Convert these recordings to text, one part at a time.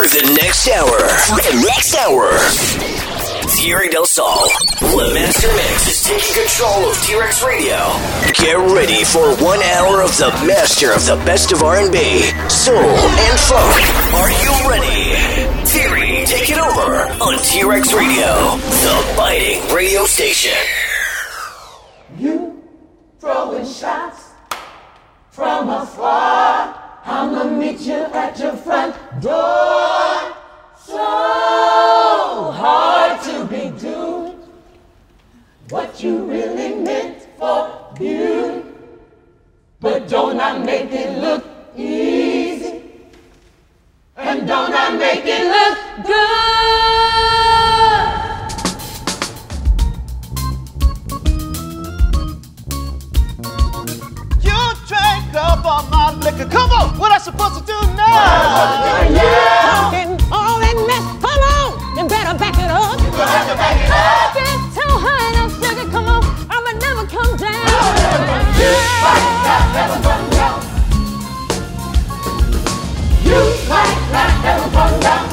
for the next hour. For the next hour. Thierry Del Sol, Master Mix is taking control of T-Rex Radio. Get ready for one hour of the master of the best of R&B, soul, and funk. Are you ready? Thierry, take it over on T-Rex Radio, the biting radio station. You throwing shots from afar. I'ma meet you at your front door. So hard to be doing what you really meant for beauty. But don't I make it look easy? And don't I make it look good? Up all my liquor. Come on, what I supposed to do now? Talking all that mess. Come on, you better back it up. You have to back it up. Get too high enough, sugar. Come on, I'ma never come down. You might not never come down. You might not never come down.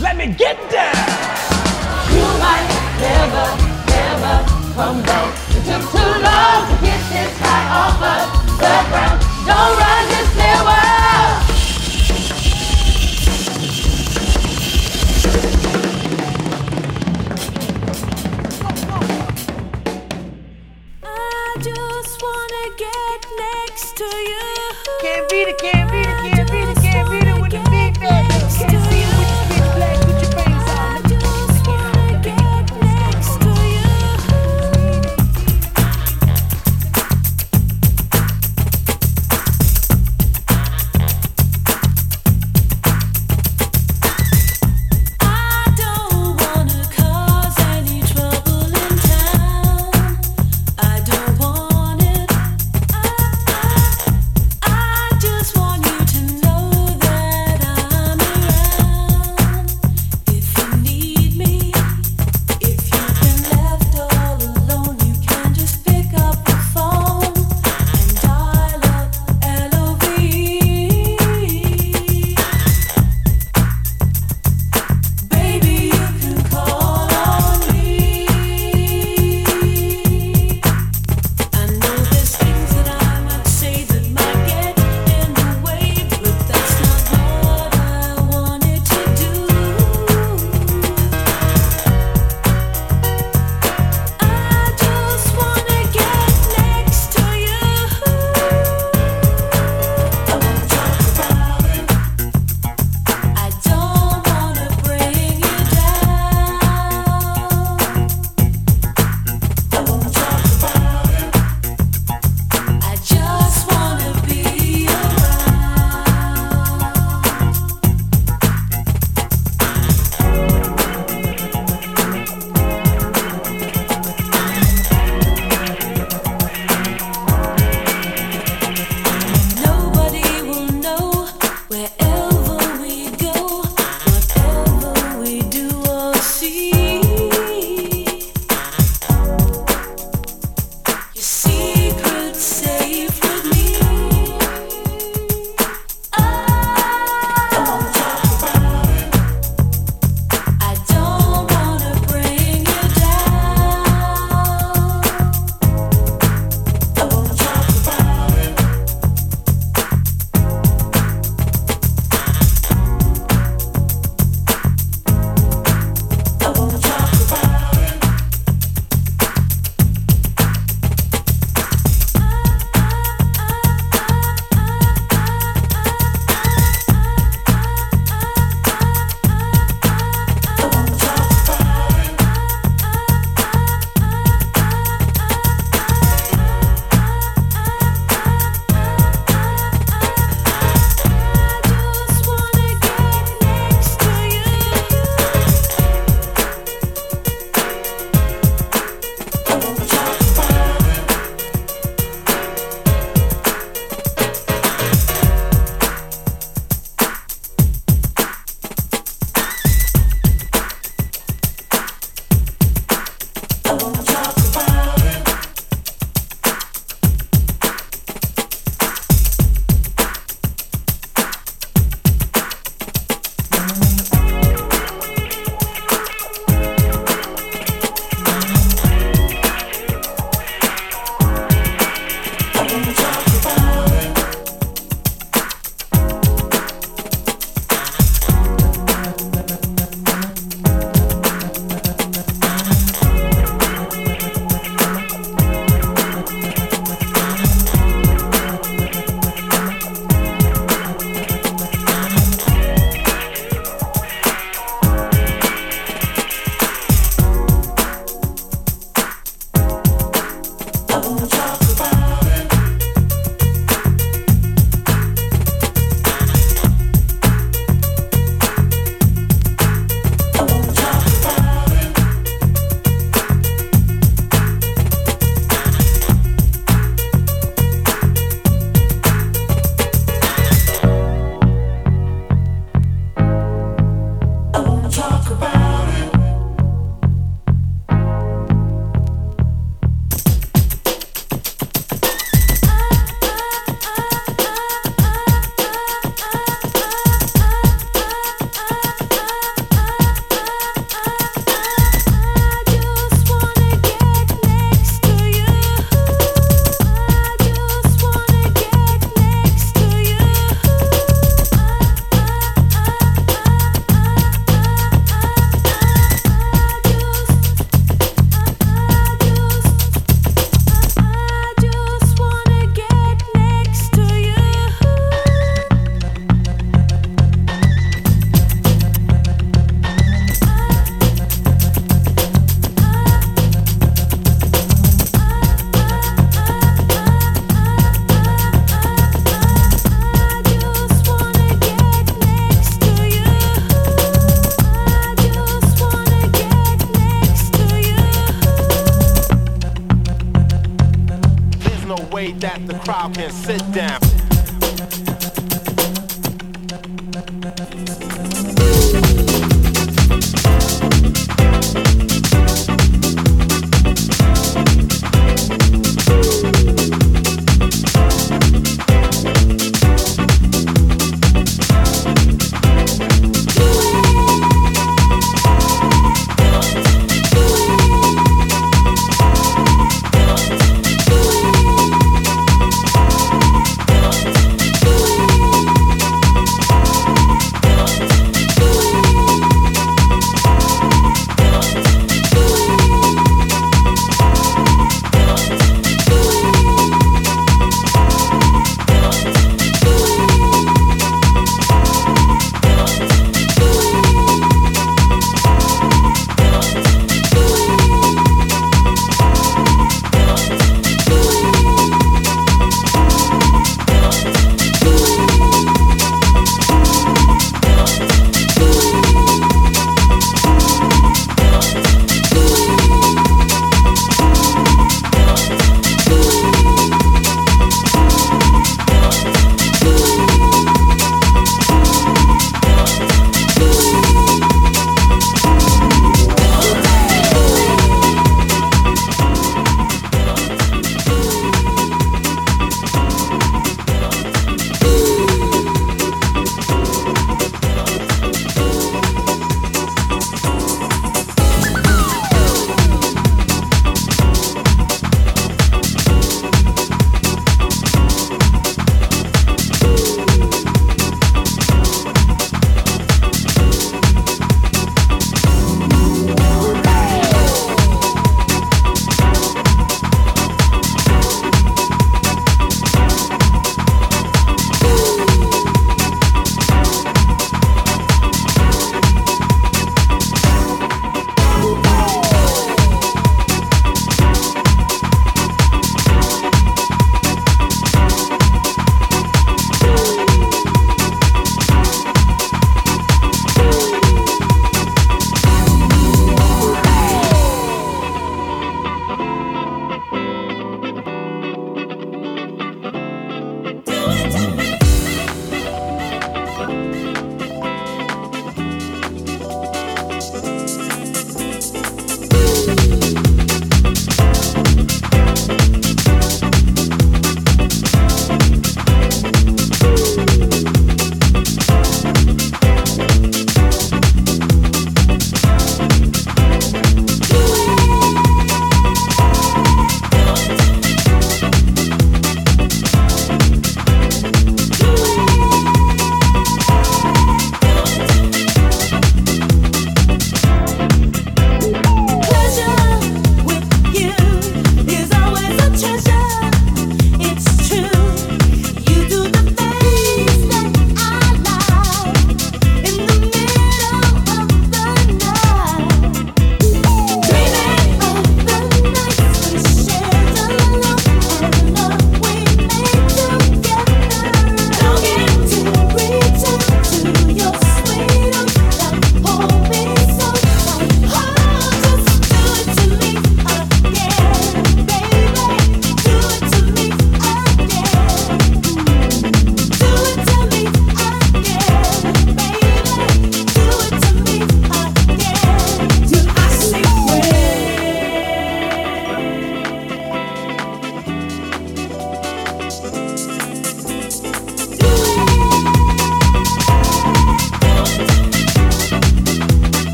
Let me get down. You might never, never come down. It took too long to get this high off of the ground. Don't run this world.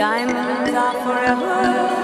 Diamonds are forever.